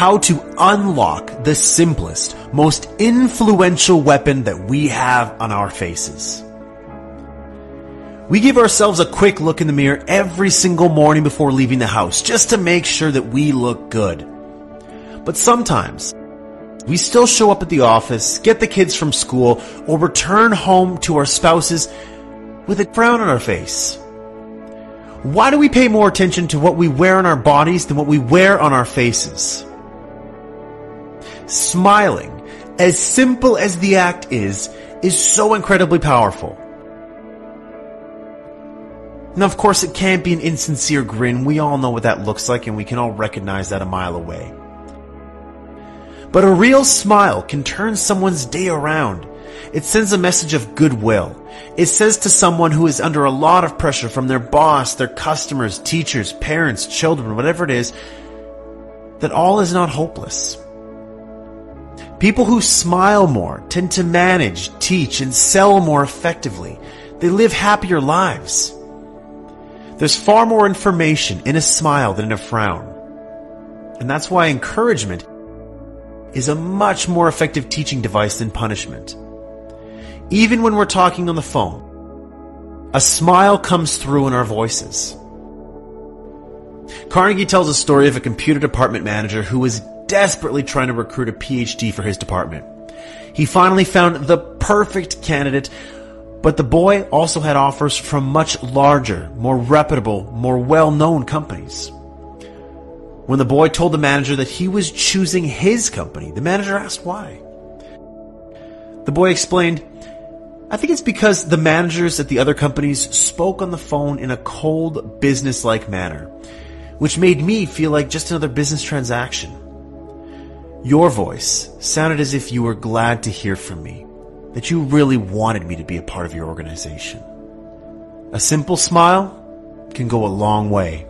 how to unlock the simplest, most influential weapon that we have on our faces. We give ourselves a quick look in the mirror every single morning before leaving the house just to make sure that we look good. But sometimes, we still show up at the office, get the kids from school, or return home to our spouses with a frown on our face. Why do we pay more attention to what we wear on our bodies than what we wear on our faces? Smiling, as simple as the act is, is so incredibly powerful. Now, of course, it can't be an insincere grin. We all know what that looks like, and we can all recognize that a mile away. But a real smile can turn someone's day around. It sends a message of goodwill. It says to someone who is under a lot of pressure from their boss, their customers, teachers, parents, children, whatever it is, that all is not hopeless. People who smile more tend to manage, teach, and sell more effectively. They live happier lives. There's far more information in a smile than in a frown. And that's why encouragement is a much more effective teaching device than punishment. Even when we're talking on the phone, a smile comes through in our voices. Carnegie tells a story of a computer department manager who was desperately trying to recruit a PhD for his department. He finally found the perfect candidate, but the boy also had offers from much larger, more reputable, more well-known companies. When the boy told the manager that he was choosing his company, the manager asked why. The boy explained, I think it's because the managers at the other companies spoke on the phone in a cold, business-like manner, which made me feel like just another business transaction. Your voice sounded as if you were glad to hear from me, that you really wanted me to be a part of your organization. A simple smile can go a long way.